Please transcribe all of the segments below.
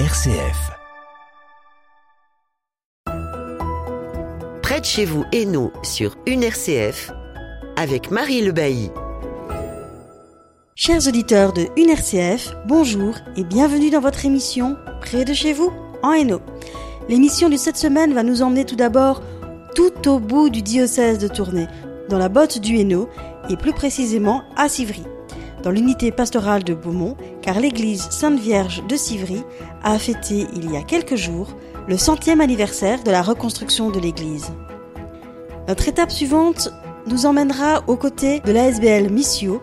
RCF. Près de chez vous, Hainaut, sur une RCF, avec Marie Le Bailly. Chers auditeurs de une RCF, bonjour et bienvenue dans votre émission Près de chez vous, en Hainaut. L'émission de cette semaine va nous emmener tout d'abord tout au bout du diocèse de Tournai, dans la botte du Hainaut et plus précisément à Civry dans l'unité pastorale de Beaumont, car l'église Sainte-Vierge de Civry a fêté il y a quelques jours le centième anniversaire de la reconstruction de l'église. Notre étape suivante nous emmènera aux côtés de l'ASBL Missio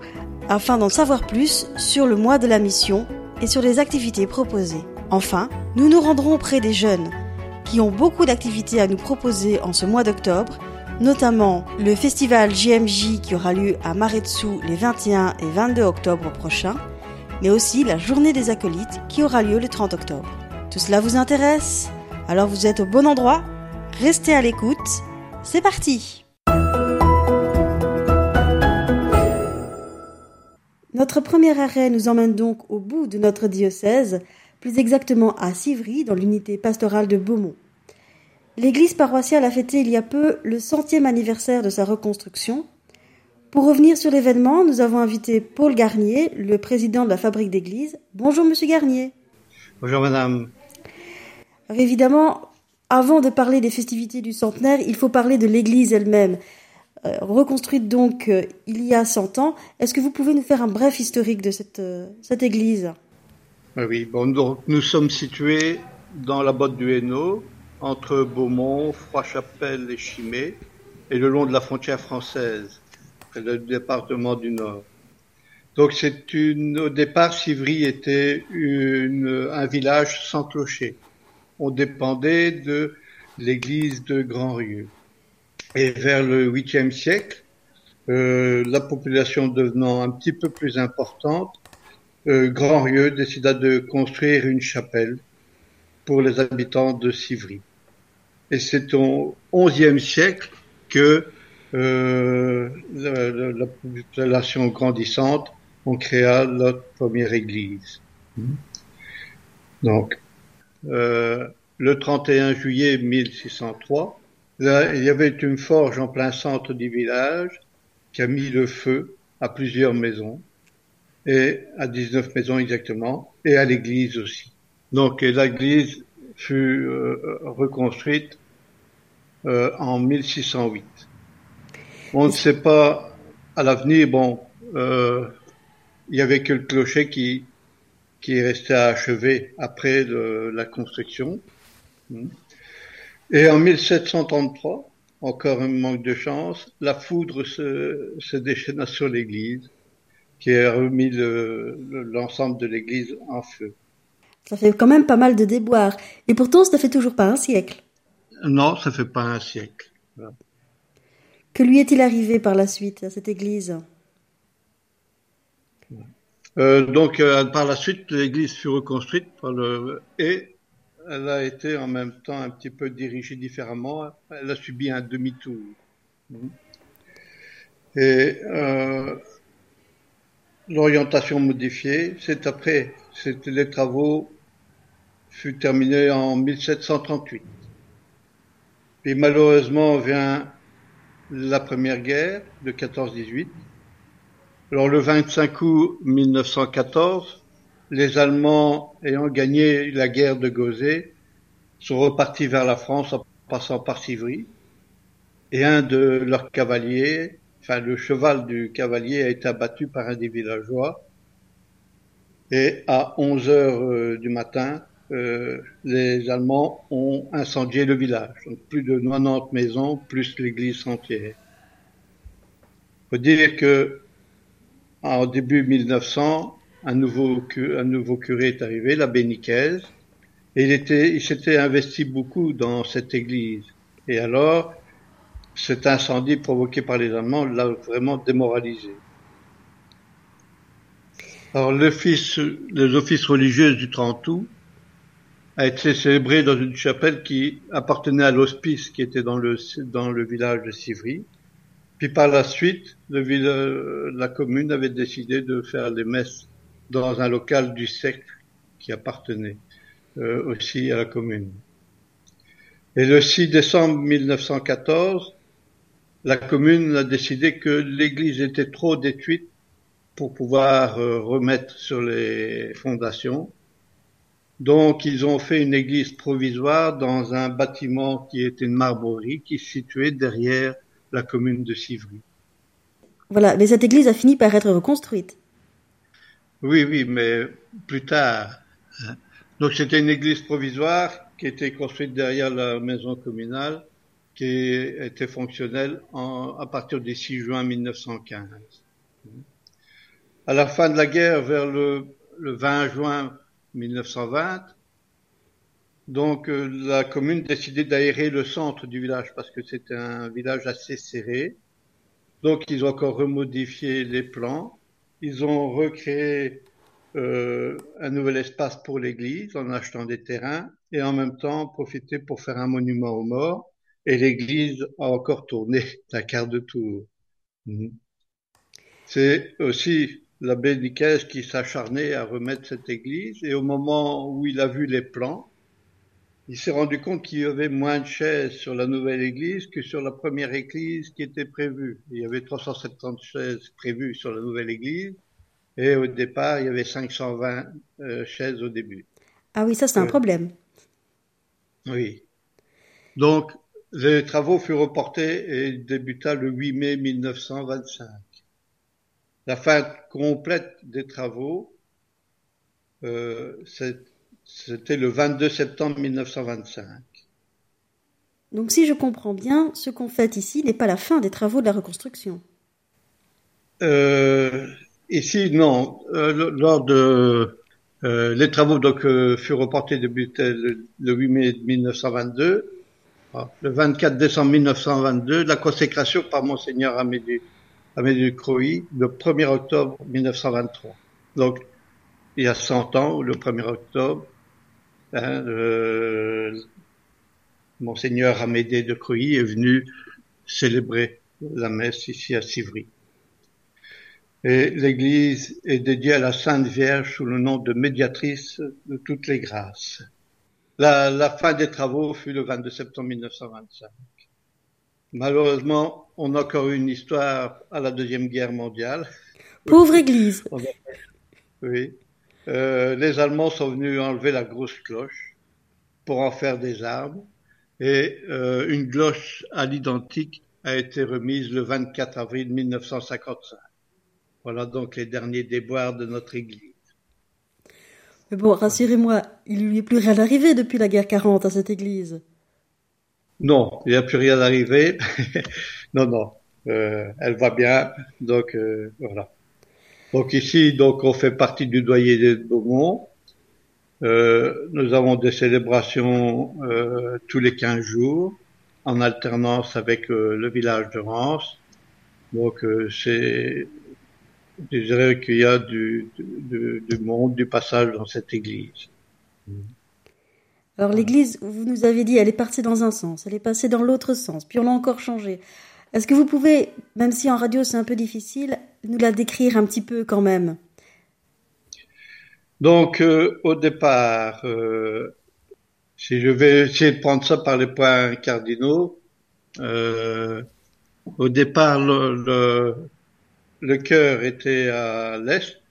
afin d'en savoir plus sur le mois de la mission et sur les activités proposées. Enfin, nous nous rendrons auprès des jeunes qui ont beaucoup d'activités à nous proposer en ce mois d'octobre notamment le festival JMJ qui aura lieu à Maretsu les 21 et 22 octobre prochains, mais aussi la journée des acolytes qui aura lieu le 30 octobre. Tout cela vous intéresse? Alors vous êtes au bon endroit Restez à l'écoute. C'est parti Notre premier arrêt nous emmène donc au bout de notre diocèse, plus exactement à Civry, dans l'unité pastorale de Beaumont. L'église paroissiale a fêté il y a peu le centième anniversaire de sa reconstruction. Pour revenir sur l'événement, nous avons invité Paul Garnier, le président de la fabrique d'église. Bonjour Monsieur Garnier. Bonjour Madame. évidemment, avant de parler des festivités du centenaire, il faut parler de l'église elle-même. Euh, reconstruite donc euh, il y a 100 ans, est-ce que vous pouvez nous faire un bref historique de cette, euh, cette église? Oui, bon, donc, nous sommes situés dans la botte du Hainaut, entre Beaumont, Froid-Chapelle et Chimay, et le long de la frontière française, près du département du Nord. Donc c'est une, au départ, Civry était une, un village sans clocher. On dépendait de l'église de Grand-Rieu. Et vers le 8e siècle, euh, la population devenant un petit peu plus importante, euh, Grand-Rieu décida de construire une chapelle pour les habitants de Civry. Et c'est au XIe siècle que euh, la, population grandissante, on créa notre première église. Donc, euh, le 31 juillet 1603, là, il y avait une forge en plein centre du village qui a mis le feu à plusieurs maisons, et à 19 maisons exactement, et à l'église aussi. Donc l'église fut euh, reconstruite euh, en 1608. On ne sait pas à l'avenir, bon, euh, il y avait que le clocher qui qui est à achever après la construction. Et en 1733, encore un manque de chance, la foudre se, se déchaîna sur l'église, qui a remis l'ensemble de l'église en feu. Ça fait quand même pas mal de déboires. Et pourtant, ça fait toujours pas un siècle. Non, ça fait pas un siècle. Que lui est-il arrivé par la suite à cette église? Euh, Donc, euh, par la suite, l'église fut reconstruite par le et elle a été en même temps un petit peu dirigée différemment. Elle a subi un demi-tour. Et euh, l'orientation modifiée, c'est après, c'était les travaux furent terminés en 1738. Puis malheureusement vient la première guerre de 14-18. Alors le 25 août 1914, les Allemands ayant gagné la guerre de Gauzet sont repartis vers la France en passant par Civry. Et un de leurs cavaliers, enfin le cheval du cavalier a été abattu par un des villageois. Et à 11 heures euh, du matin, euh, les Allemands ont incendié le village. Donc plus de 90 maisons, plus l'église entière. faut dire que en début 1900, un nouveau, curé est arrivé, l'abbé Nicaise, et il était, il s'était investi beaucoup dans cette église. Et alors, cet incendie provoqué par les Allemands l'a vraiment démoralisé. Alors, les offices religieux du 30 août a été célébré dans une chapelle qui appartenait à l'hospice qui était dans le, dans le village de Civry. Puis par la suite, le, la commune avait décidé de faire les messes dans un local du cercle qui appartenait. euh, aussi à la commune. Et le 6 décembre 1914, la commune a décidé que l'église était trop détruite pour pouvoir euh, remettre sur les fondations. Donc ils ont fait une église provisoire dans un bâtiment qui était une marbrerie qui se situait derrière la commune de Civry. Voilà, mais cette église a fini par être reconstruite. Oui, oui, mais plus tard. Hein. Donc c'était une église provisoire qui était construite derrière la maison communale, qui était fonctionnelle en, à partir du 6 juin 1915. À la fin de la guerre, vers le, le 20 juin 1920, donc euh, la commune décidait d'aérer le centre du village parce que c'était un village assez serré. Donc ils ont encore remodifié les plans. Ils ont recréé euh, un nouvel espace pour l'église en achetant des terrains et en même temps profité pour faire un monument aux morts. Et l'église a encore tourné d'un quart de tour. Mhm. C'est aussi l'abbé Nicaise qui s'acharnait à remettre cette église et au moment où il a vu les plans, il s'est rendu compte qu'il y avait moins de chaises sur la nouvelle église que sur la première église qui était prévue. Il y avait 370 chaises prévues sur la nouvelle église et au départ, il y avait 520 euh, chaises au début. Ah oui, ça c'est un problème. Oui. Donc, les travaux furent reportés et débuta le 8 mai 1925. La fin complète des travaux, euh, c'était le 22 septembre 1925. Donc si je comprends bien, ce qu'on fait ici n'est pas la fin des travaux de la reconstruction. Euh, ici, non. Euh, lors de euh, les travaux donc euh, furent reportés depuis le, 8 mai 1922. Ah, le 24 décembre 1922, la consécration par monseigneur Amédée, Amédée Croy, le 1er octobre 1923. Donc, il y a 100 ans, le 1er octobre, hein, monseigneur Amédée de Croy est venu célébrer la messe ici à Civry et l'église est dédiée à la Sainte Vierge sous le nom de médiatrice de toutes les grâces. La, la fin des travaux fut le 22 septembre 1925. Malheureusement, on a encore eu une histoire à la Deuxième Guerre mondiale. Pauvre église. Oui. Euh, les Allemands sont venus enlever la grosse cloche pour en faire des armes et euh, une cloche à l'identique a été remise le 24 avril 1955. Voilà donc les derniers déboires de notre Église. Mais bon, rassurez-moi, il lui est plus rien arrivé depuis la guerre 40 à cette Église. Non, il n'y a plus rien arrivé. non, non, euh, elle va bien. Donc euh, voilà. Donc ici, donc on fait partie du doyer de Beaumont. Euh, nous avons des célébrations euh, tous les 15 jours, en alternance avec euh, le village de Rance. Donc c'est je dirais qu'il y a du, du, du, monde, du passage dans cette église. Alors l'église, vous nous avez dit, elle est partie dans un sens, elle est passée dans l'autre sens, puis on l'a encore changée. Est-ce que vous pouvez, même si en radio c'est un peu difficile, nous la décrire un petit peu quand même? Donc euh, au départ, euh, si je vais essayer de prendre ça par les points cardinaux, euh, au départ, le, le, le cœur était à l'est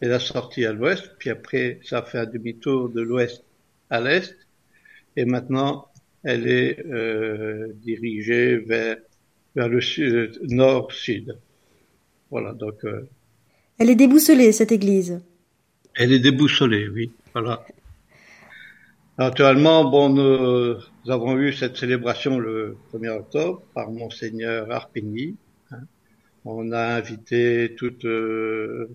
et la sortie à l'ouest, puis après ça fait un demi-tour de l'ouest à l'est, et maintenant elle est euh, dirigée vers vers le sud, nord-sud. Voilà, donc. Euh, elle est déboussolée cette église. Elle est déboussolée, oui. Voilà. Naturellement, bon, nous, avons eu cette célébration le 1er octobre par monseigneur Arpigny, on a invité toutes, euh,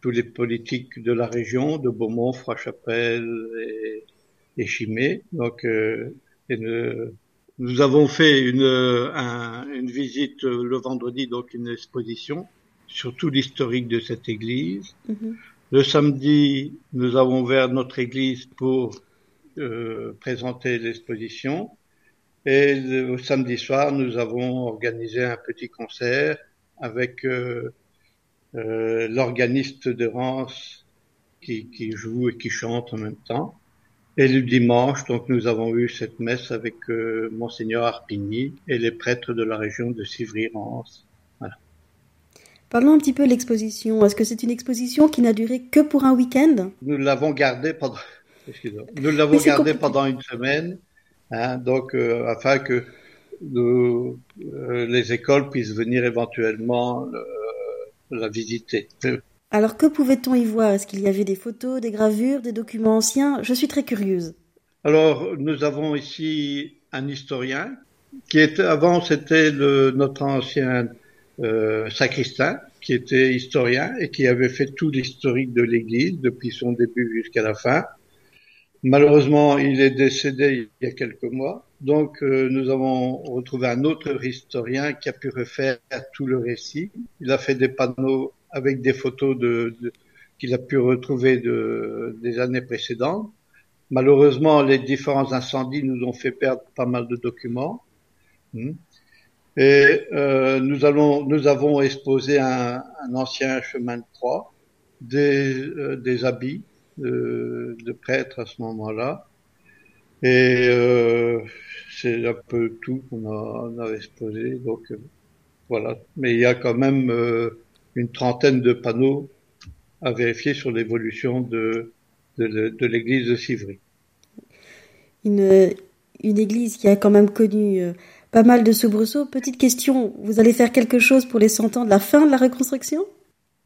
tous les politiques de la région, de Beaumont, Froid-Chapelle et, et, Chimay. Donc, euh, nous avons fait une, une visite le vendredi, donc une exposition sur tout l'historique de cette église. Mm-hmm. Le samedi, nous avons ouvert notre église pour euh, présenter l'exposition. Et le samedi soir, nous avons organisé un petit concert avec euh, euh, l'organiste de Rance qui, qui, joue et qui chante en même temps. Et le dimanche, donc nous avons eu cette messe avec euh, monseigneur Arpigny et les prêtres de la région de Sivry-Rance. Voilà. Parlons un petit peu de l'exposition. Est-ce que c'est une exposition qui n'a duré que pour un week-end? Nous l'avons gardée pendant, nous l'avons gardée pendant une semaine, hein, donc euh, afin que euh, les écoles puissent venir éventuellement la visiter. Alors que pouvait-on y voir? Est-ce qu'il y avait des photos, des gravures, des documents anciens? Je suis très curieuse. Alors nous avons ici un historien qui était avant c'était notre ancien euh, sacristain qui était historien et qui avait fait tout l'historique de l'Église depuis son début jusqu'à la fin. Malheureusement, il est décédé il y a quelques mois, donc euh, nous avons retrouvé un autre historien qui a pu refaire tout le récit. Il a fait des panneaux avec des photos de, qu'il a pu retrouver de, des années précédentes. Malheureusement, les différents incendies nous ont fait perdre pas mal de documents. Hmm. Et euh, nous, allons, nous avons exposé un, un ancien chemin de croix, des, euh, des habits de, de, prêtres à ce moment-là. Et euh, c'est un peu tout qu'on a, on a exposé. Donc euh, voilà. Mais il y a quand même euh, une trentaine de panneaux à vérifier sur l'évolution de, de, l'église de Civry. Une, une église qui a quand même connu euh, pas mal de soubresauts. Petite question, vous allez faire quelque chose pour les 100 ans de la fin de la reconstruction?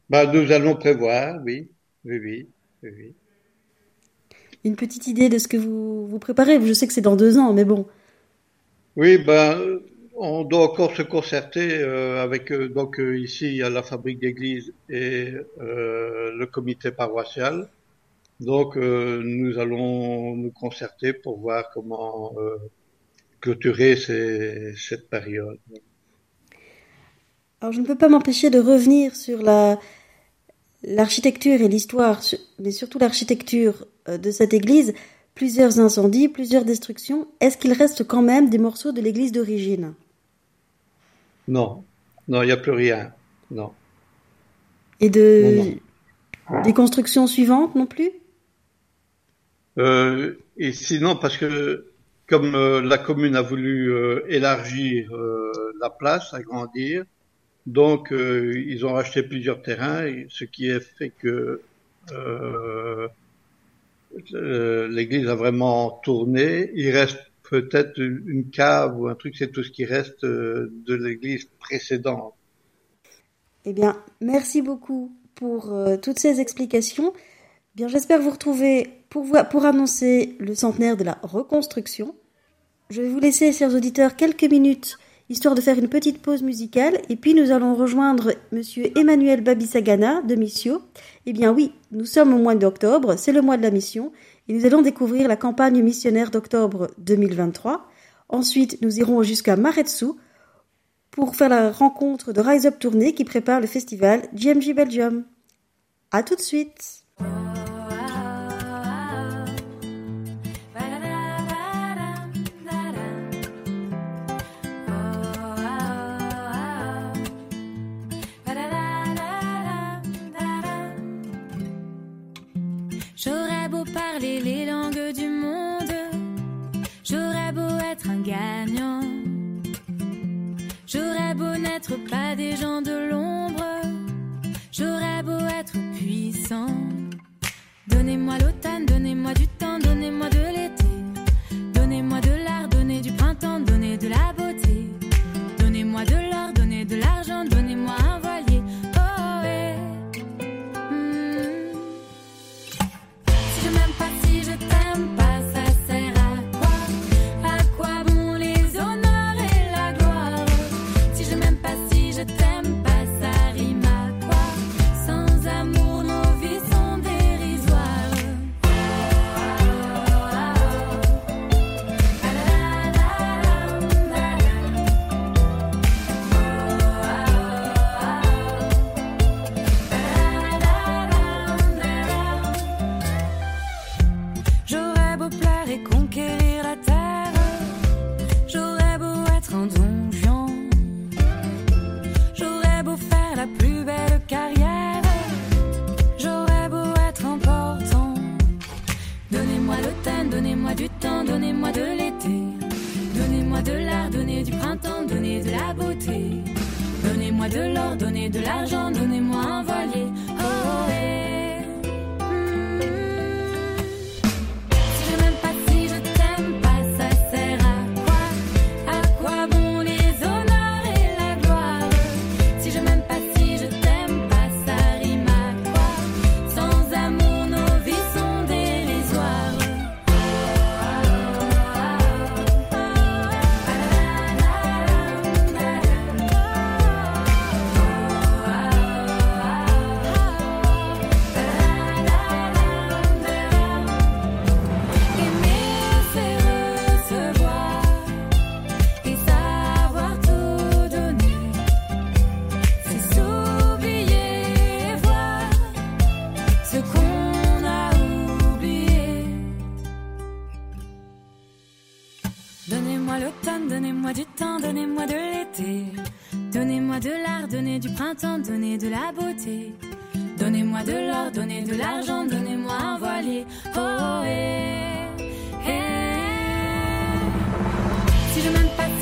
Bah, Nous allons prévoir, oui. Oui, oui, oui, Une petite idée de ce que vous, vous préparez Je sais que c'est dans deux ans, mais bon. Oui, ben, on doit encore se concerter euh, avec euh, donc euh, ici il y a la fabrique d'église et le comité paroissial. Donc nous allons nous concerter pour voir comment clôturer cette période. Alors je ne peux pas m'empêcher de revenir sur la l'architecture et l'histoire, mais surtout l'architecture de cette église. Plusieurs incendies, plusieurs destructions. Est-ce qu'il reste quand même des morceaux de l'église d'origine? Non, non, il n'y a plus rien. Non. Et de des constructions suivantes non plus? Euh, Et sinon, parce que comme euh, la commune a voulu euh, élargir la place, agrandir, donc ils ont racheté plusieurs terrains, ce qui a fait que l'église a vraiment tourné. Il reste peut-être une cave ou un truc, c'est tout ce qui reste euh, de l'église précédente. Eh bien, merci beaucoup pour euh, toutes ces explications. Bien, j'espère vous retrouver pour, pour annoncer le centenaire de la reconstruction. Je vais vous laisser, chers auditeurs, quelques minutes histoire de faire une petite pause musicale et puis nous allons rejoindre monsieur Emmanuel Babisagana de Missio. Eh bien oui, nous sommes au mois d'octobre, c'est le mois de la mission et nous allons découvrir la campagne missionnaire d'octobre 2023. Ensuite, nous irons jusqu'à Maretsu pour faire la rencontre de Rise Up Tournée qui prépare le festival GMG Belgium. À tout de suite! Du printemps, donnez de la beauté. Donnez-moi de l'or, donnez de l'argent, donnez-moi un voilier. Oh, oh, eh, eh. Si je m'aime pas,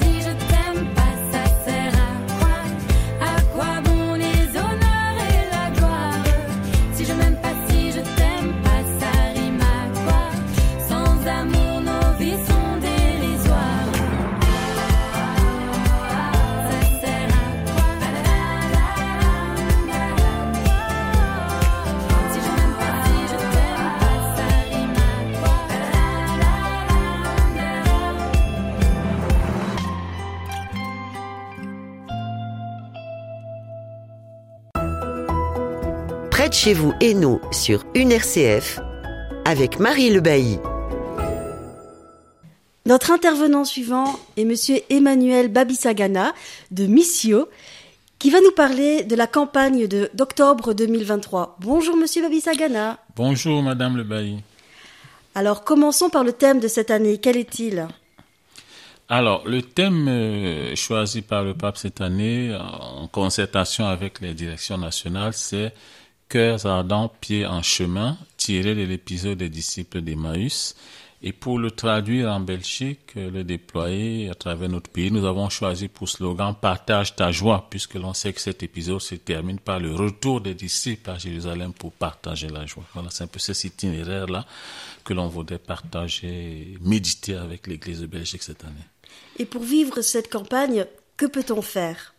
chez vous, Hainaut, sur une RCF, avec Marie Le Bailly. Notre intervenant suivant est monsieur Emmanuel Babisagana de Missio qui va nous parler de la campagne de d'octobre 2023. Bonjour monsieur Babisagana. Bonjour Madame Le Bailly. Alors commençons par le thème de cette année. Quel est-il? Alors, le thème euh, choisi par le pape cette année, en concertation avec les directions nationales, c'est Cœurs ardents, pieds en chemin, tiré de l'épisode des disciples d'Emmaüs. Et pour le traduire en Belgique, euh, le déployer à travers notre pays, nous avons choisi pour slogan Partage ta joie, puisque l'on sait que cet épisode se termine par le retour des disciples à Jérusalem pour partager la joie. Voilà, c'est un peu cet itinéraire-là que l'on voudrait partager, méditer avec l'Église de Belgique cette année. Et pour vivre cette campagne, que peut-on faire?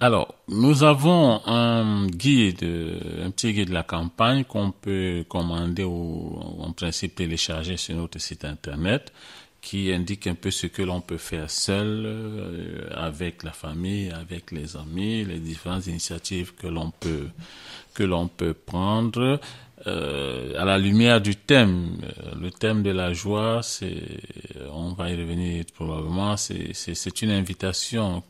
Alors, nous avons un guide, un petit guide de la campagne qu'on peut commander ou en principe télécharger sur notre site internet qui indique un peu ce que l'on peut faire seul, euh, avec la famille, avec les amis, les différentes initiatives que l'on peut que l'on peut prendre euh, à la lumière du thème. Euh, Le thème de la joie, c'est, on va y revenir probablement, c'est c'est c'est une invitation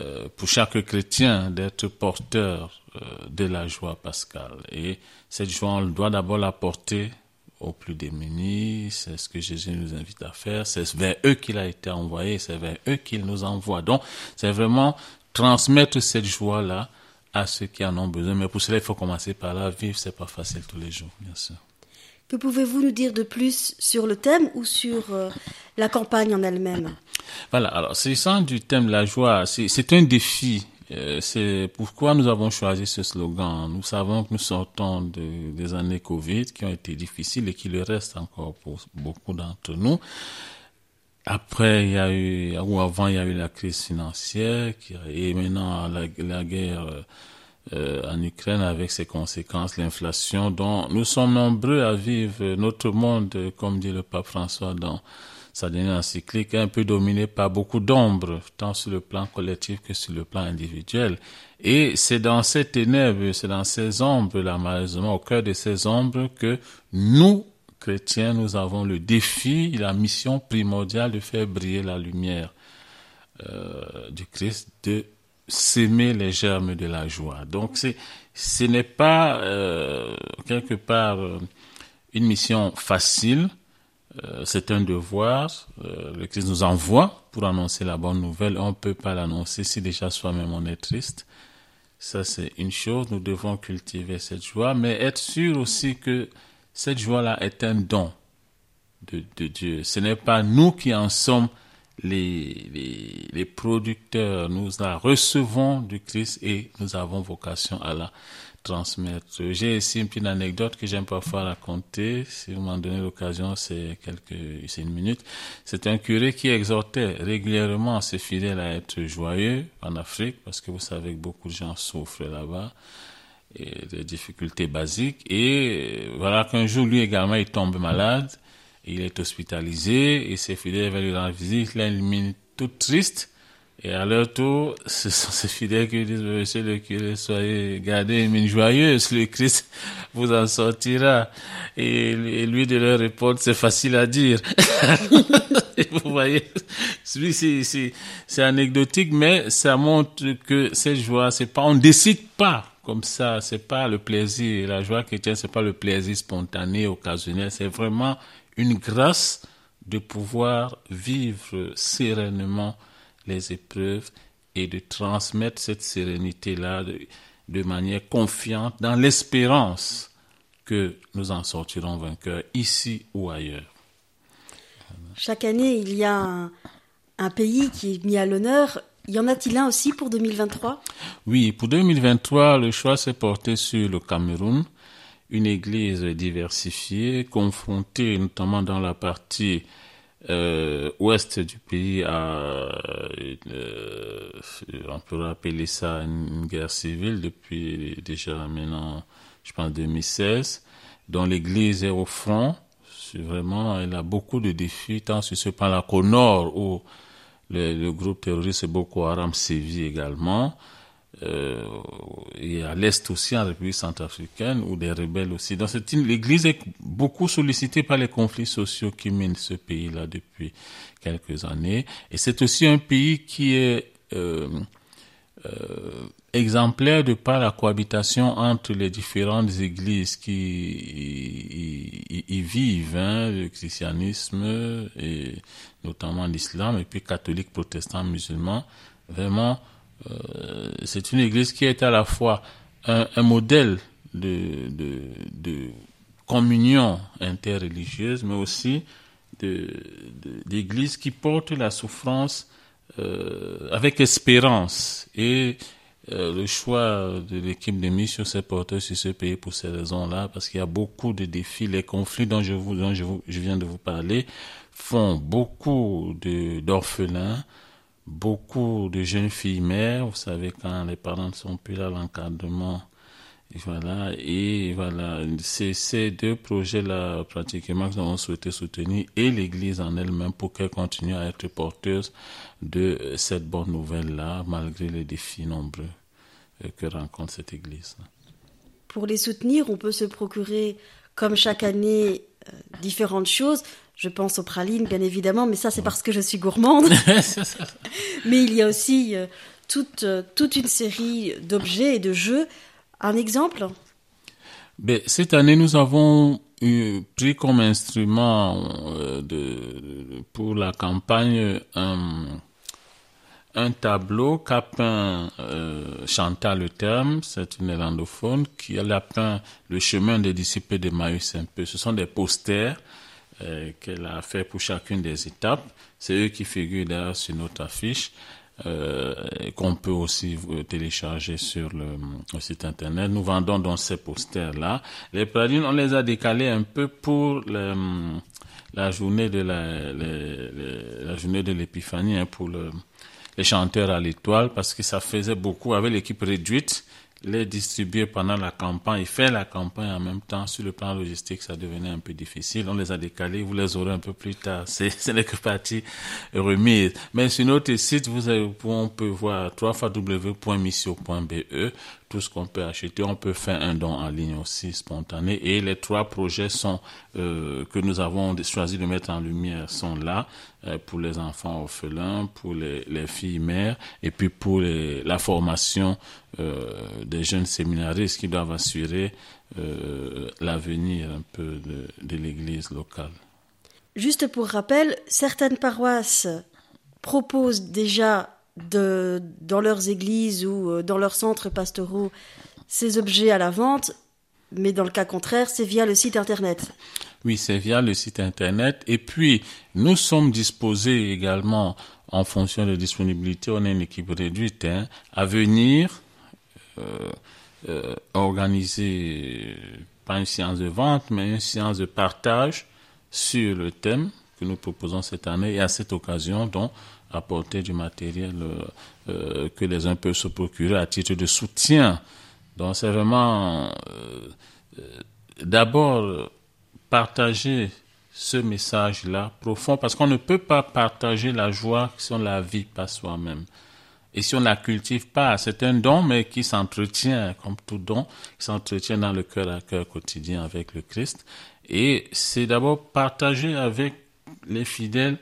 euh, pour chaque chrétien d'être porteur euh, de la joie pascale. Et cette joie, on doit d'abord la porter aux plus démunis. C'est ce que Jésus nous invite à faire. C'est vers eux qu'il a été envoyé. C'est vers eux qu'il nous envoie. Donc, c'est vraiment transmettre cette joie-là à ceux qui en ont besoin. Mais pour cela, il faut commencer par la vivre. C'est pas facile tous les jours, bien sûr. Que pouvez-vous nous dire de plus sur le thème ou sur euh, la campagne en elle-même? Voilà, alors, s'agissant du thème la joie, c'est un défi. Euh, c'est pourquoi nous avons choisi ce slogan. Nous savons que nous sortons de- des années Covid qui ont été difficiles et qui le restent encore pour beaucoup d'entre nous. Après, il y a eu, ou avant, il y a eu la crise financière, et maintenant la, la guerre euh, euh, en Ukraine avec ses conséquences, l'inflation, dont nous sommes nombreux à vivre notre monde, comme dit le pape François dans sa dernière encyclique, un peu dominé par beaucoup d'ombres, tant sur le plan collectif que sur le plan individuel. Et c'est dans ces ténèbres, c'est dans ces ombres, là, malheureusement, au cœur de ces ombres, que nous, chrétiens, nous avons le défi, la mission primordiale de faire briller la lumière euh, du Christ, de s'aimer les germes de la joie. Donc, ce n'est pas euh, quelque part euh, une mission facile. Euh, c'est un devoir. Euh, le Christ nous envoie pour annoncer la bonne nouvelle. On ne peut pas l'annoncer si déjà soi-même on est triste. Ça, c'est une chose. Nous devons cultiver cette joie, mais être sûr aussi que cette joie-là est un don. de, Dieu. Ce n'est pas nous qui en sommes les, les, producteurs. Nous la recevons du Christ et nous avons vocation à la transmettre. J'ai ici une petite anecdote que j'aime parfois raconter. Si vous m'en donnez l'occasion, c'est quelques, c'est une minute. C'est un curé qui exhortait régulièrement ses fidèles à être joyeux en Afrique parce que vous savez que beaucoup de gens souffrent là-bas et des difficultés basiques. Et voilà qu'un jour, lui également, il tombe malade. Il est hospitalisé et ses fidèles veulent lui rendre visite. Il a une minute toute triste. Et à leur tour, ce sont ces fidèles qui disent, monsieur le curé, soyez, gardez une mine joyeuse, le Christ vous en sortira. Et, lui de leur répondre, c'est facile à dire. vous voyez, c'est anecdotique, mais ça montre que cette joie, c'est pas, on décide pas comme ça, c'est pas le plaisir, la joie chrétienne, c'est pas le plaisir spontané, occasionnel, c'est vraiment une grâce de pouvoir vivre sereinement les épreuves et de transmettre cette sérénité-là de, manière confiante dans l'espérance que nous en sortirons vainqueurs ici ou ailleurs. Chaque année, il y a un, un pays qui est mis à l'honneur. Y en a-t-il un aussi pour 2023 Oui, pour 2023, le choix s'est porté sur le Cameroun, une église diversifiée, confrontée notamment dans la partie euh, ouest du pays a, euh, on peut appeler ça une, guerre civile depuis déjà maintenant, je pense 2016, dont l'Église est au front. Vraiment, elle a beaucoup de défis, tant sur ce plan-là qu'au nord où le, groupe terroriste Boko Haram sévit également euh, et à l'est aussi en République centrafricaine ou des rebelles aussi. Donc l'Église est beaucoup sollicitée par les conflits sociaux qui minent ce pays-là depuis quelques années. Et c'est aussi un pays qui est euh, euh, exemplaire de par la cohabitation entre les différentes églises qui y, vivent, hein, le christianisme et notamment l'islam, et puis catholique, protestant, musulman. Vraiment, euh, c'est une église qui est à la fois un, modèle de, communion interreligieuse, mais aussi d'église qui porte la souffrance euh, avec espérance. Et euh, le choix de l'équipe de mission s'est porté sur ce pays pour ces raisons-là, parce qu'il y a beaucoup de défis. Les conflits dont je, vous, dont je viens de vous parler font beaucoup d'orphelins beaucoup de jeunes filles mères, vous savez, quand les parents ne sont plus là, l'encadrement, et voilà, et voilà, c'est ces deux projets-là, pratiquement, que nous avons souhaité soutenir, et l'Église en elle-même, pour qu'elle continue à être porteuse de cette bonne nouvelle-là, malgré les défis nombreux euh, que rencontre cette Église. Pour les soutenir, on peut se procurer, comme chaque année, différentes choses. Je pense aux pralines, bien évidemment, mais ça, c'est parce que je suis gourmande. mais il y a aussi euh, toute, euh, toute une série d'objets et de jeux. Un exemple? Ben, Cette année, nous avons eu, pris comme instrument euh, de, pour la campagne un, un tableau qu'a peint Le Terme, c'est une néerlandophone, qui a peint le chemin des disciples de Maïs un peu. Ce sont des posters euh, qu'elle a fait pour chacune des étapes. C'est eux qui figurent d'ailleurs sur notre affiche. Euh, qu'on peut aussi télécharger sur le, site internet. Nous vendons donc ces posters-là. Les pralines, on les a décalés un peu pour la journée de la, la journée de l'épiphanie, hein, pour le, les chanteurs à l'étoile, parce que ça faisait beaucoup avec l'équipe réduite les distribuer pendant la campagne et faire la campagne en même temps sur le plan logistique, ça devenait un peu difficile. On les a décalés, vous les aurez un peu plus tard. C'est, que partie remise. Mais sur notre site, vous avez, on peut voir www.missio.be ce qu'on peut acheter. On peut faire un don en ligne aussi spontané. Et les trois projets euh, que nous avons choisi de mettre en lumière sont là euh, pour les enfants orphelins, pour les, les filles mères et puis pour la formation euh, des jeunes séminaristes qui doivent assurer l'avenir un peu de, de l'Église locale. Juste pour rappel, certaines paroisses proposent déjà dans leurs églises ou euh, dans leurs centres pastoraux ces objets à la vente. mais dans le cas contraire, c'est via le site internet. Oui, c'est via le site internet. Et puis, nous sommes disposés également, en fonction de disponibilité, on est une équipe réduite, hein, à venir euh, euh, organiser, pas une séance de vente, mais une séance de partage sur le thème que nous proposons cette année et à cette occasion, donc, apporter du matériel euh, que les uns peuvent se procurer à titre de soutien. Donc, c'est vraiment d'abord partager ce message-là profond parce qu'on ne peut pas partager la joie si on la vit pas soi-même. Et si on ne la cultive pas, c'est un don, mais qui s'entretient, comme tout don, qui s'entretient dans le cœur à cœur quotidien avec le Christ. Et c'est d'abord partager avec les fidèles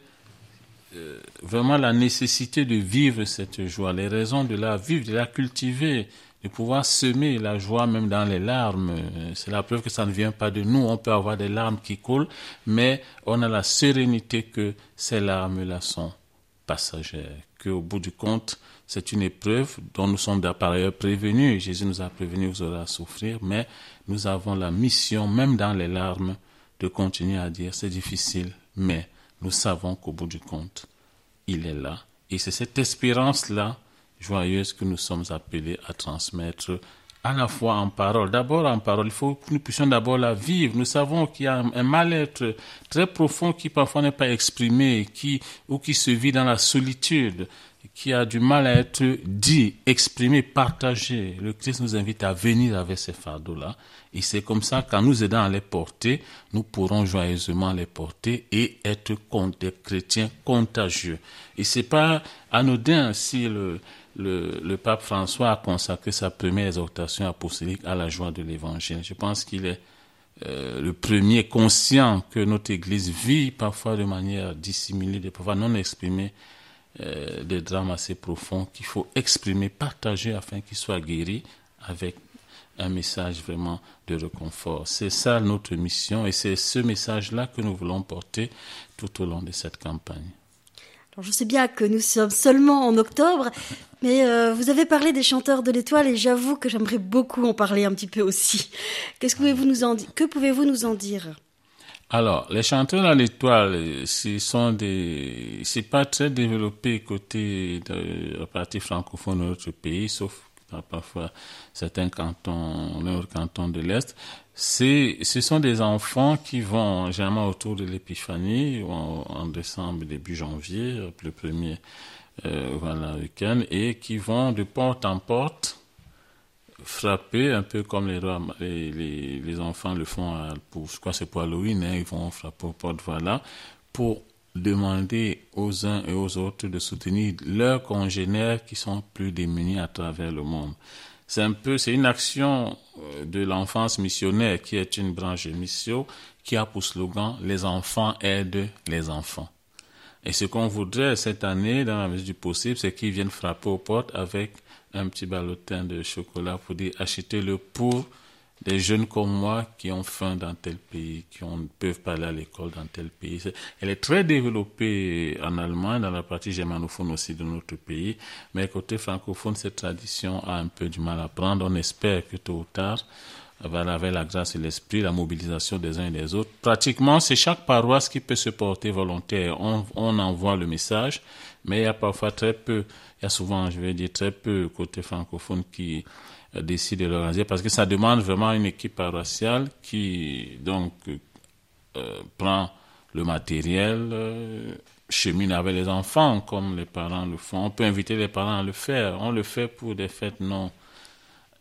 euh, vraiment la nécessité de vivre cette joie, les raisons de la vivre, de la cultiver, de pouvoir semer la joie même dans les larmes. C'est la preuve que ça ne vient pas de nous. On peut avoir des larmes qui coulent, mais on a la sérénité que ces larmes-là sont passagères, qu'au bout du compte, c'est une épreuve dont nous sommes par ailleurs prévenus. Jésus nous a prévenus, vous aurez à souffrir, mais nous avons la mission, même dans les larmes, de continuer à dire c'est difficile, mais nous savons qu'au bout du compte, il est là. Et c'est cette espérance-là joyeuse que nous sommes appelés à transmettre à la fois en parole. D'abord en parole, il faut que nous puissions d'abord la vivre. Nous savons qu'il y a un mal-être très profond qui parfois n'est pas exprimé, qui, ou qui se vit dans la solitude qui a du mal à être dit, exprimé, partagé. Le Christ nous invite à venir avec ces fardeaux-là. Et c'est comme ça qu'en nous aidant à les porter, nous pourrons joyeusement les porter et être des chrétiens contagieux. Et c'est pas anodin si le, pape François a consacré sa première exhortation apostolique à la joie de l'évangile. Je pense qu'il est euh, le premier conscient que notre Église vit parfois de manière dissimulée, parfois non exprimée, euh, des drames assez profonds qu'il faut exprimer, partager afin qu'ils soient guéris avec un message vraiment de réconfort. C'est ça notre mission et c'est ce message-là que nous voulons porter tout au long de cette campagne. Alors je sais bien que nous sommes seulement en octobre, mais euh, vous avez parlé des chanteurs de l'étoile et j'avoue que j'aimerais beaucoup en parler un petit peu aussi. Qu'est-ce que pouvez-vous nous en dire Que pouvez-vous nous en dire? Alors, les chanteurs à l'étoile, ce sont c'est pas très développé côté de la partie francophone de notre pays, sauf parfois certains cantons, leur canton de l'Est. C'est, ce sont des enfants qui vont généralement autour de l'épiphanie, en, en, décembre, début janvier, le premier, euh, voilà, week-end, et qui vont de porte en porte, frapper un peu comme les, les, enfants le font pour quoi c'est pour Halloween hein, ils vont frapper aux portes voilà pour demander aux uns et aux autres de soutenir leurs congénères qui sont plus démunis à travers le monde. C'est un peu c'est une action euh, de l'enfance missionnaire qui est une branche de mission qui a pour slogan les enfants aident les enfants et ce qu'on voudrait cette année dans la mesure du possible c'est qu'ils viennent frapper aux portes avec un petit ballotin de chocolat pour dire achetez-le pour des jeunes comme moi qui ont faim dans tel pays, qui ne peuvent pas aller à l'école dans tel pays. Elle est très développée en Allemagne, dans la partie germanophone aussi de notre pays, mais côté francophone, cette tradition a un peu du mal à prendre. On espère que tôt ou tard, avec la grâce et l'esprit, la mobilisation des uns et des autres. Pratiquement, c'est chaque paroisse qui peut se porter volontaire. On, on envoie le message, mais il y a parfois très peu, il y a souvent, je vais dire, très peu côté francophone qui euh, décide de l'organiser parce que ça demande vraiment une équipe paroissiale qui, donc, euh, prend le matériel, euh, chemine avec les enfants comme les parents le font. On peut inviter les parents à le faire. On le fait pour des fêtes non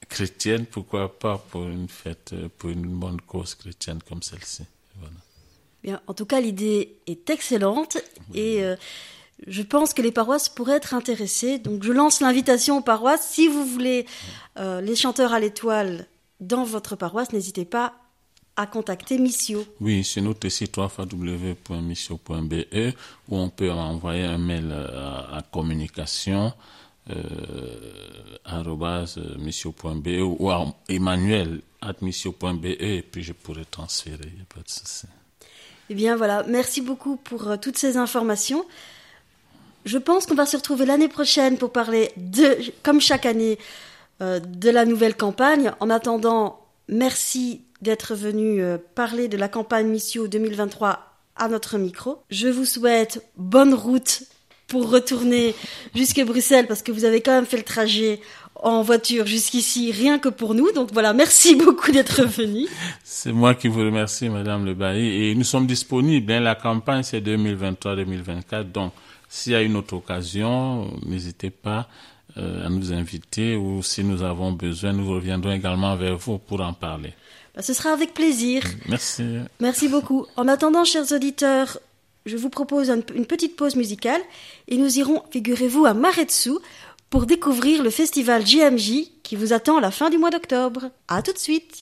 chrétiennes, pourquoi pas pour une fête, pour une bonne cause chrétienne comme celle-ci. Voilà. Bien, en tout cas, l'idée est excellente et euh, je pense que les paroisses pourraient être intéressées. Donc, je lance l'invitation aux paroisses. Si vous voulez euh, les chanteurs à l'étoile dans votre paroisse, n'hésitez pas à contacter Missio. Oui, c'est notre site www.missio.be où on peut envoyer un mail à, à communication euh, missio.be ou à emmanuel at missio.be et puis je pourrai transférer, il n'y a pas de souci. Eh bien voilà, merci beaucoup pour euh, toutes ces informations. Je pense qu'on va se retrouver l'année prochaine pour parler de, comme chaque année, euh, de la nouvelle campagne. En attendant, merci d'être venu euh, parler de la campagne Missio 2023 à notre micro. Je vous souhaite bonne route pour retourner jusqu'à Bruxelles parce que vous avez quand même fait le trajet en voiture jusqu'ici, rien que pour nous. Donc voilà, merci beaucoup d'être venu. C'est moi qui vous remercie, Madame Le Bailly. Et nous sommes disponibles. Hein. La campagne, c'est 2023-2024. Donc, s'il y a une autre occasion, n'hésitez pas euh, à nous inviter ou si nous avons besoin, nous reviendrons également vers vous pour en parler. Bah, ce sera avec plaisir. Merci. Merci beaucoup. En attendant, chers auditeurs, je vous propose une petite pause musicale et nous irons, figurez-vous, à Maretsu pour découvrir le festival JMJ qui vous attend à la fin du mois d'octobre. À tout de suite.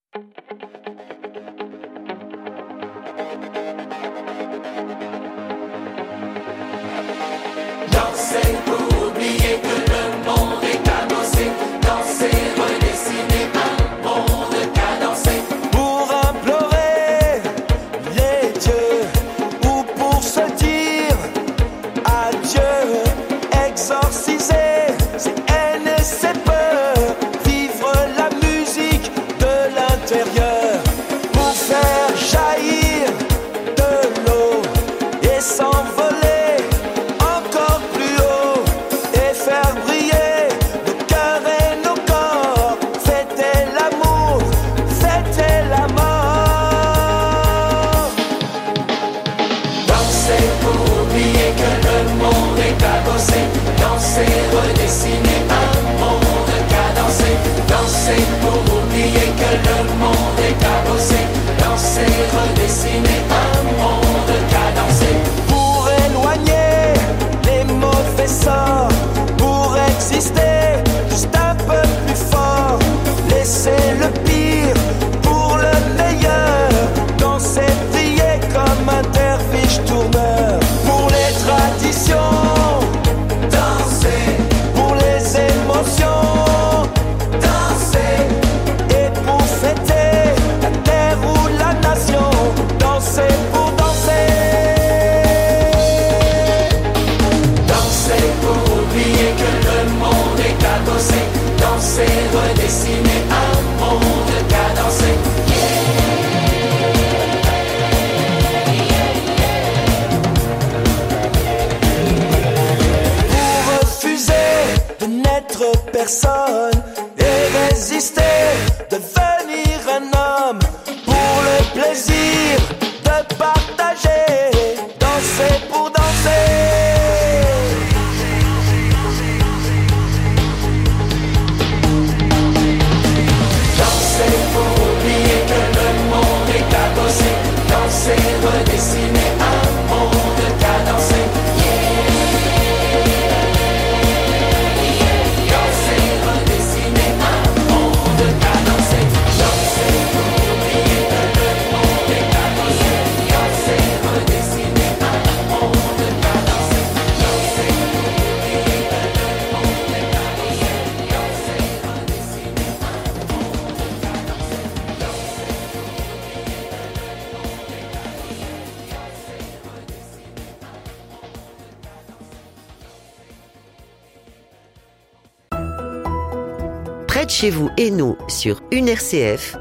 Chez vous et nous sur une RCF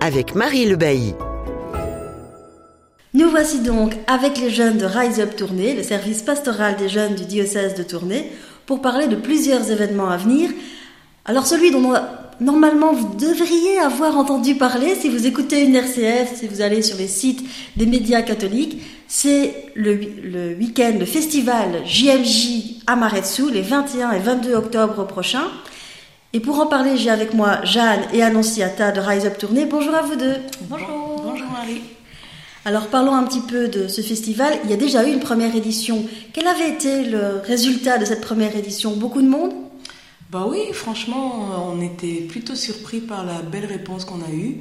avec Marie Le Bailly. Nous voici donc avec les jeunes de Rise Up Tournai, le service pastoral des jeunes du diocèse de Tournai, pour parler de plusieurs événements à venir. Alors celui dont normalement vous devriez avoir entendu parler si vous écoutez une RCF, si vous allez sur les sites des médias catholiques, c'est le, le week-end, le festival JMJ à Maretsu, les 21 et 22 octobre prochains. Et pour en parler, j'ai avec moi Jeanne et Annonciata de Rise Up Tournée. Bonjour à vous deux. Bonjour. Bonjour Marie. Alors parlons un petit peu de ce festival. Il y a déjà eu une première édition. Quel avait été le résultat de cette première édition? Beaucoup de monde? Bah oui, franchement, on était plutôt surpris par la belle réponse qu'on a eue.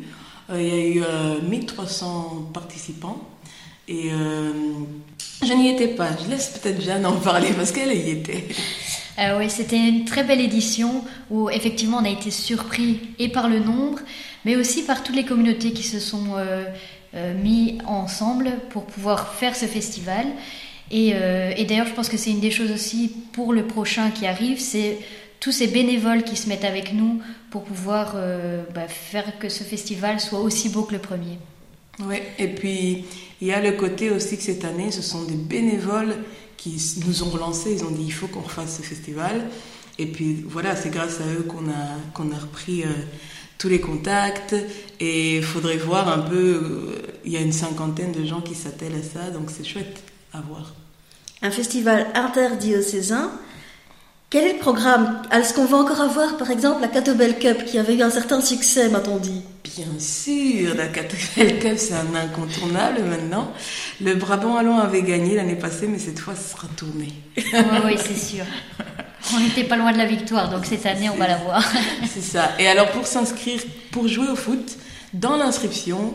Euh, il y a eu 1300 euh, participants. Et euh, je n'y étais pas. Je laisse peut-être Jeanne en parler parce qu'elle y était. Euh, oui, c'était une très belle édition où effectivement on a été surpris et par le nombre, mais aussi par toutes les communautés qui se sont euh, euh mis ensemble pour pouvoir faire ce festival. Et, euh, d'ailleurs, je pense que c'est une des choses aussi pour le prochain qui arrive, c'est tous ces bénévoles qui se mettent avec nous pour pouvoir euh, bah, faire que ce festival soit aussi beau que le premier. Oui, et puis il y a le côté aussi que cette année, ce sont des bénévoles qui nous ont relancés, ils ont dit il faut qu'on refasse ce festival. Et puis voilà, c'est grâce à eux qu'on a, qu'on a repris euh, tous les contacts. Et il faudrait voir un peu, euh, il y a une cinquantaine de gens qui s'attellent à ça, donc c'est chouette à voir. Un festival interdiocésain quel est le programme? Est-ce qu'on va encore avoir, par exemple, la Catobel Cup, qui avait eu un certain succès, m'a-t-on dit? Bien sûr, la Catobel Cup, c'est un incontournable maintenant. Le Brabant Allons avait gagné l'année passée, mais cette fois, ce sera tourné. oui, c'est sûr. On n'était pas loin de la victoire, donc cette année, on va la voir. c'est ça. Et alors, pour s'inscrire, pour jouer au foot, dans l'inscription,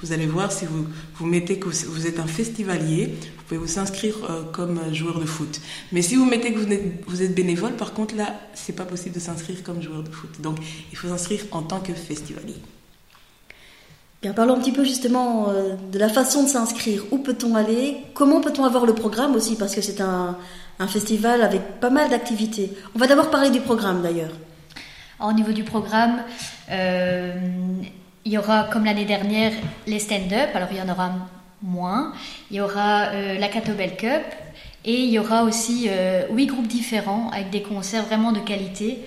vous allez voir si vous, vous mettez que vous êtes un festivalier, vous pouvez vous inscrire euh, comme joueur de foot. Mais si vous mettez que vous êtes, vous êtes bénévole, par contre là, c'est pas possible de s'inscrire comme joueur de foot. Donc il faut s'inscrire en tant que festivalier. Bien, parlons un petit peu justement euh, de la façon de s'inscrire. Où peut-on aller? Comment peut-on avoir le programme aussi? Parce que c'est un, un festival avec pas mal d'activités. On va d'abord parler du programme d'ailleurs. Au niveau du programme, euh, il y aura, comme l'année dernière, les stand-up. Alors, il y en aura moins. Il y aura euh, la Catobel Cup. Et il y aura aussi euh, huit groupes différents avec des concerts vraiment de qualité.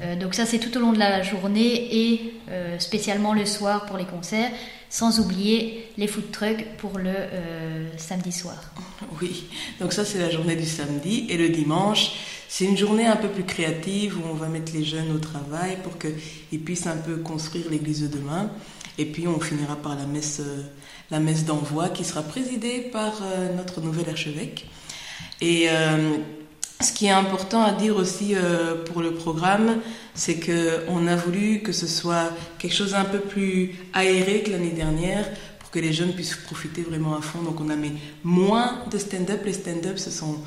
Euh, donc ça, c'est tout au long de la journée et spécialement le soir pour les concerts, sans oublier les food trucks pour le samedi soir. Oui, donc ça, c'est la journée du samedi. Et le dimanche, c'est une journée un peu plus créative où on va mettre les jeunes au travail pour qu'ils puissent un peu construire l'église de demain. Et puis on finira par la messe, euh, la messe d'envoi qui sera présidée par euh, notre nouvel archevêque. Et euh, ce qui est important à dire aussi pour le programme, c'est qu'on a voulu que ce soit quelque chose un peu plus aéré que l'année dernière pour que les jeunes puissent profiter vraiment à fond. Donc on a mis moins de stand-up. Les stand-up, ce sont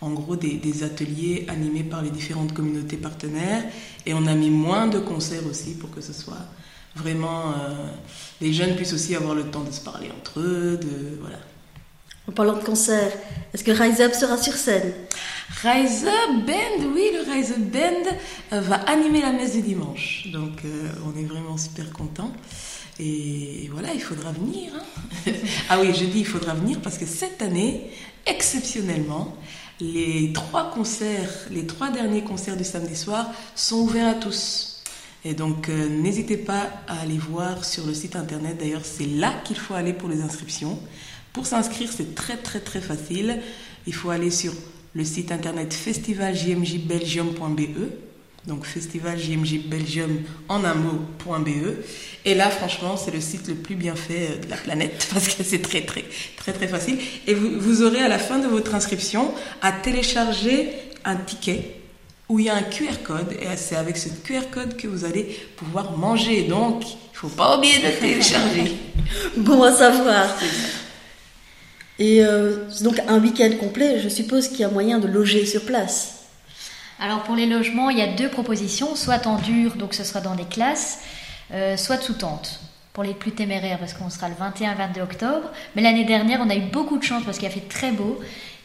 en gros des, ateliers animés par les différentes communautés partenaires et on a mis moins de concerts aussi pour que ce soit vraiment euh, les jeunes puissent aussi avoir le temps de se parler entre eux voilà en parlant de concerts, est-ce que Rise Up sera sur scène? Rise Up Band, oui, le Rise Up Band euh, va animer la messe du dimanche. Donc euh, on est vraiment super contents. Et voilà, il faudra venir. Hein. ah oui, je dis il faudra venir parce que cette année, exceptionnellement, les trois concerts, les trois derniers concerts du samedi soir sont ouverts à tous. Et donc, euh, n'hésitez pas à aller voir sur le site internet. D'ailleurs, c'est là qu'il faut aller pour les inscriptions. Pour s'inscrire, c'est très très très facile. Il faut aller sur le site internet festivaljmjbelgium.be donc Festival JMJ Belgium en un mot.be. Et là, franchement, c'est le site le plus bien fait euh, de la planète parce que c'est très, très, très, très facile. Et vous, vous aurez à la fin de votre inscription à télécharger un ticket où il y a un QR code et c'est avec ce QR code que vous allez pouvoir manger. Donc, il faut pas oublier de télécharger. bon à savoir. Et euh, donc un week-end complet, je suppose qu'il y a moyen de loger sur place. Alors pour les logements, il y a deux propositions, soit en dur, donc ce sera dans des classes, euh, soit sous tente. Pour les plus téméraires, parce qu'on sera le 21-22 octobre. Mais l'année dernière, on a eu beaucoup de chance parce qu'il a fait très beau.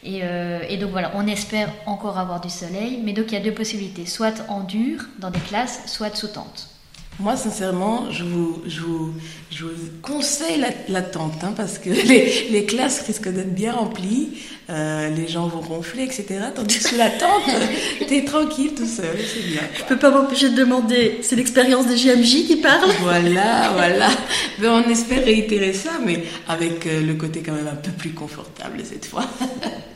Et, euh, et, donc voilà, on espère encore avoir du soleil. Mais donc il y a deux possibilités, soit en dur, dans des classes, soit sous tente. Moi, sincèrement, je vous, je vous, je vous conseille la, la tente, hein, parce que les, les, classes risquent d'être bien remplies, euh, les gens vont ronfler, etc. Tandis que la tente, t'es tranquille tout seul, c'est bien. Je peux pas m'empêcher de demander, c'est l'expérience des JMJ qui parle Voilà, voilà. Mais on espère réitérer ça, mais avec euh, le côté quand même un peu plus confortable cette fois.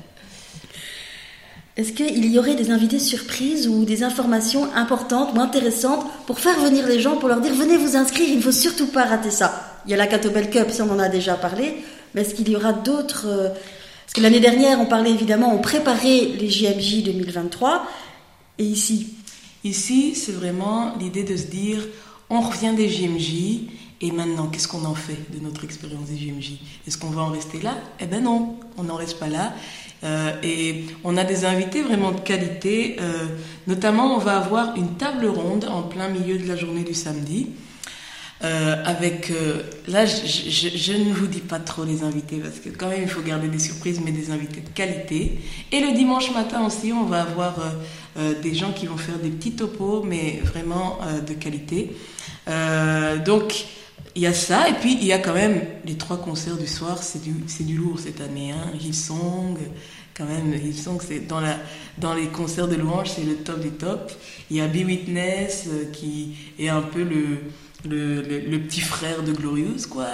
Est-ce qu'il y aurait des invités surprises ou des informations importantes ou intéressantes pour faire venir les gens, pour leur dire venez vous inscrire, il ne faut surtout pas rater ça. Il y a la Catobel Cup, si on en a déjà parlé, mais est-ce qu'il y aura d'autres euh, Parce que l'année dernière, on parlait évidemment, on préparait les JMJ 2023, et ici? Ici, c'est vraiment l'idée de se dire on revient des JMJ, et maintenant, qu'est-ce qu'on en fait de notre expérience des JMJ Est-ce qu'on va en rester là? Eh ben non, on n'en reste pas là. Euh, et on a des invités vraiment de qualité. Euh, notamment, on va avoir une table ronde en plein milieu de la journée du samedi Euh, avec là, je, ne vous dis pas trop les invités parce que quand même il faut garder des surprises, mais des invités de qualité. Et le dimanche matin aussi, on va avoir des gens qui vont faire des petits topos, mais vraiment de qualité. donc il y a ça, et puis il y a quand même les trois concerts du soir, c'est du, du lourd cette année. Hein. Hillsong, quand même, Hillsong, c'est dans, dans les concerts de louange, c'est le top des tops. Il y a Be Witness qui est un peu le le, le, petit frère de Glorious, quoi.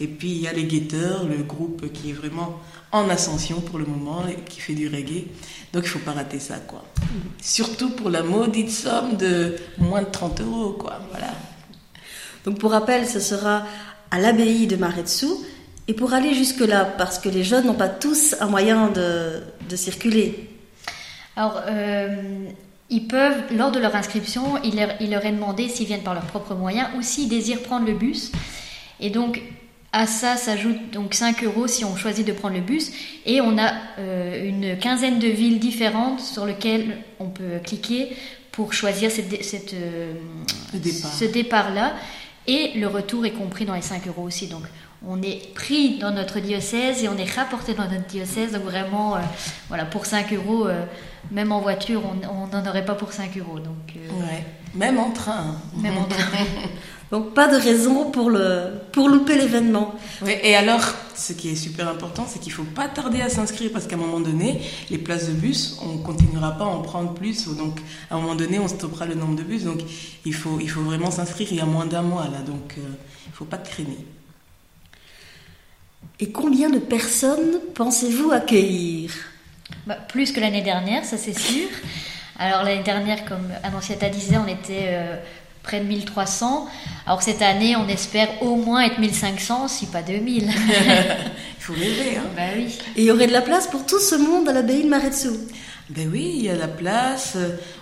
Et puis il y a les Guetteurs, le groupe qui est vraiment en ascension pour le moment, qui fait du reggae. Donc il faut pas rater ça, quoi. Surtout pour la maudite somme de moins de 30 euros, quoi. Voilà. Donc pour rappel, ce sera à l'abbaye de Maretsu. Et pour aller jusque-là, parce que les jeunes n'ont pas tous un moyen de, de circuler. Alors, euh, ils peuvent, lors de leur inscription, il leur, est demandé s'ils viennent par leurs propres moyens ou s'ils désirent prendre le bus. Et donc, à ça s'ajoute donc 5 euros si on choisit de prendre le bus. Et on a euh, une quinzaine de villes différentes sur lesquelles on peut cliquer pour choisir cette, cette, euh, ce départ-là. Et le retour est compris dans les 5 euros aussi. Donc, on est pris dans notre diocèse et on est rapporté dans notre diocèse. Donc, vraiment, euh, voilà, pour 5 euros même en voiture, on n'en aurait pas pour 5 euros. Donc, euh, ouais. Même en train. Même en train. donc pas de raison pour, le, pour louper l'événement. Oui, et alors, ce qui est super important, c'est qu'il ne faut pas tarder à s'inscrire parce qu'à un moment donné, les places de bus, on ne continuera pas à en prendre plus. Donc à un moment donné, on stoppera le nombre de bus. Donc il faut, il faut vraiment s'inscrire. Il y a moins d'un mois là. Donc euh, il ne faut pas traîner. Et combien de personnes pensez-vous accueillir? Bah, plus que l'année dernière, ça c'est sûr. Alors l'année dernière, comme Annonciata disait, on était euh, près de 1300. Alors cette année, on espère au moins être 1500, si pas 2000. Il faut rêver, hein bah oui. Et il y aurait de la place pour tout ce monde à l'abbaye de Maretsu ben oui, il y a la place.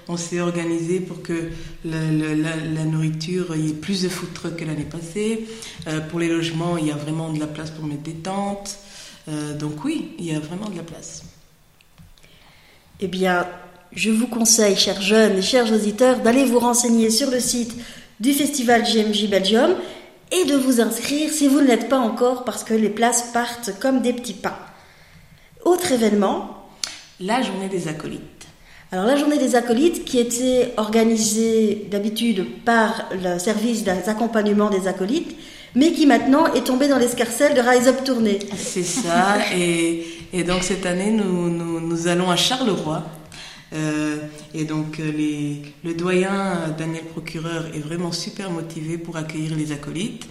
On s'est organisé pour que la, nourriture, il y ait plus de food trucks que l'année passée. Euh, pour les logements, il y a vraiment de la place pour mettre des tentes. Euh, donc oui, il y a vraiment de la place. Eh bien, je vous conseille, chers jeunes et chers auditeurs, d'aller vous renseigner sur le site du festival GMJ Belgium et de vous inscrire si vous ne l'êtes pas encore parce que les places partent comme des petits pains. Autre événement La journée des acolytes. Alors la journée des acolytes qui était organisée d'habitude par le service d'accompagnement des acolytes, mais qui maintenant est tombée dans l'escarcelle de Rise Up Tournée. C'est ça, et et donc cette année, nous, nous, allons à Charleroi. Euh, et donc euh, le doyen euh, Daniel Procureur est vraiment super motivé pour accueillir les acolytes.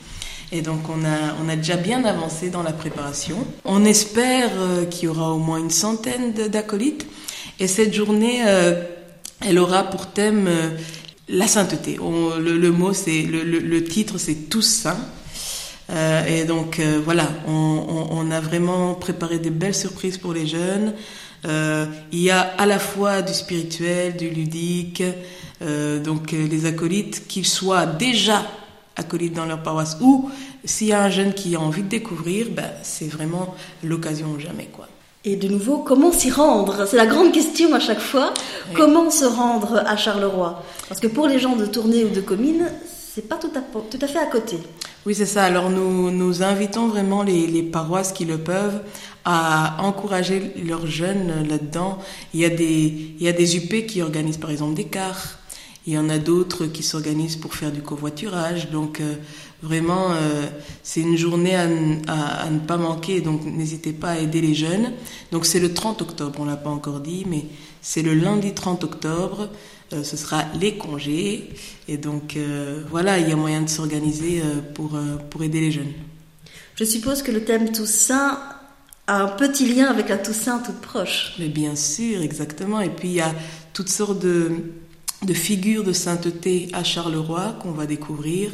Et donc on a, on a déjà bien avancé dans la préparation. On espère qu'il y aura au moins une centaine d'acolytes. Et cette journée, elle aura pour thème la sainteté. le, mot, c'est le, titre, c'est tous saints. Et donc voilà, on, on, a vraiment préparé des belles surprises pour les jeunes. Euh, il y a à la fois du spirituel, du ludique, euh, donc les acolytes, qu'ils soient déjà acolytes dans leur paroisse ou s'il y a un jeune qui a envie de découvrir, ben, c'est vraiment l'occasion ou jamais quoi. Et de nouveau, comment s'y rendre? C'est la grande question à chaque fois. Comment se rendre à Charleroi? Parce que pour les gens de tournée ou de commune, c'est pas tout à, tout à fait à côté. Oui, c'est ça. Alors nous, nous invitons vraiment les, paroisses qui le peuvent à encourager leurs jeunes là-dedans. Il y a des, il y a des UP qui organisent par exemple des cars. Il y en a d'autres qui s'organisent pour faire du covoiturage. Donc euh, vraiment, euh, c'est une journée à, à, à, ne pas manquer. Donc n'hésitez pas à aider les jeunes. Donc c'est le 30 octobre, on l'a pas encore dit, mais c'est le lundi 30 octobre. Euh, ce sera les congés. Et donc euh, voilà, il y a moyen de s'organiser euh, pour, pour aider les jeunes. Je suppose que le thème Toussaint a un petit lien avec la Toussaint toute proche. Mais bien sûr, exactement. Et puis il y a toutes sortes de, de figures de sainteté à Charleroi qu'on va découvrir,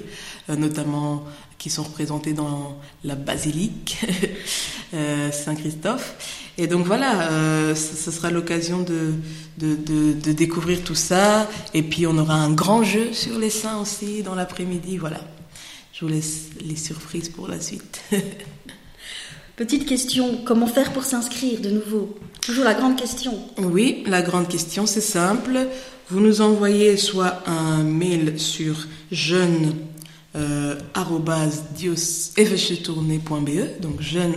notamment qui sont représentées dans la basilique Saint-Christophe. Et donc voilà, euh, ce sera l'occasion de, de, de, de, découvrir tout ça. Et puis on aura un grand jeu sur les saints aussi dans l'après-midi. Voilà, je vous laisse les surprises pour la suite. Petite question, comment faire pour s'inscrire de nouveau? Toujours la grande question. Oui, la grande question, c'est simple. Vous nous envoyez soit un mail sur jeune euh, donc jeune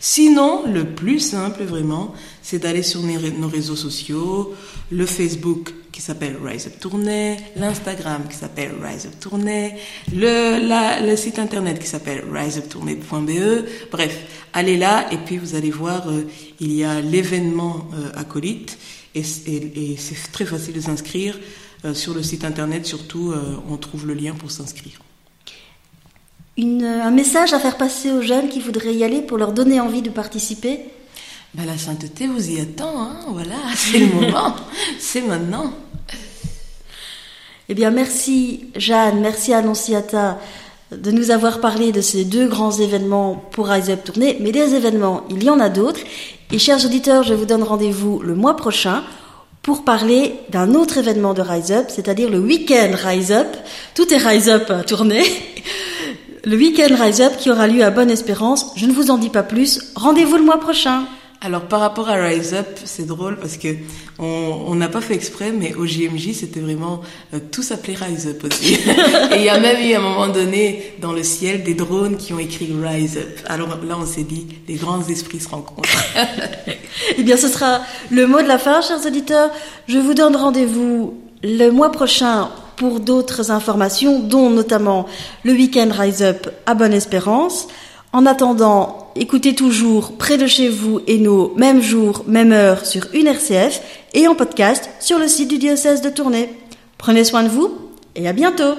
Sinon, le plus simple vraiment, c'est d'aller sur nos réseaux sociaux, le Facebook qui s'appelle Rise Up Tournée, l'Instagram qui s'appelle Rise Up Tournée, le, le site internet qui s'appelle riseuptournée.be. Bref, allez là et puis vous allez voir, euh, il y a l'événement euh, acolyte et, et c'est très facile de s'inscrire. Euh, sur le site internet, surtout, on trouve le lien pour s'inscrire. Un message à faire passer aux jeunes qui voudraient y aller pour leur donner envie de participer? Ben, La sainteté vous y attend, hein voilà, c'est le moment, c'est maintenant. Eh bien, merci Jeanne, merci Annonciata de nous avoir parlé de ces deux grands événements pour Rise Up Tournée. Mais des événements, il y en a d'autres. Et chers auditeurs, je vous donne rendez-vous le mois prochain pour parler d'un autre événement de Rise Up, c'est-à-dire le week-end Rise Up. Tout est Rise Up à tourner. Le week-end Rise Up qui aura lieu à Bonne Espérance. Je ne vous en dis pas plus. Rendez-vous le mois prochain. Alors par rapport à Rise Up, c'est drôle parce que on n'a pas fait exprès, mais au JMJ c'était vraiment euh, tout s'appelait Rise Up aussi. Et il y a même eu à un moment donné dans le ciel des drones qui ont écrit Rise Up. Alors là on s'est dit les grands esprits se rencontrent. eh bien ce sera le mot de la fin, chers auditeurs. Je vous donne rendez-vous le mois prochain pour d'autres informations, dont notamment le week-end Rise Up à Bonne Espérance. En attendant, écoutez toujours près de chez vous et nos même jour, même heure sur une RCF et en podcast sur le site du diocèse de Tournai. Prenez soin de vous et à bientôt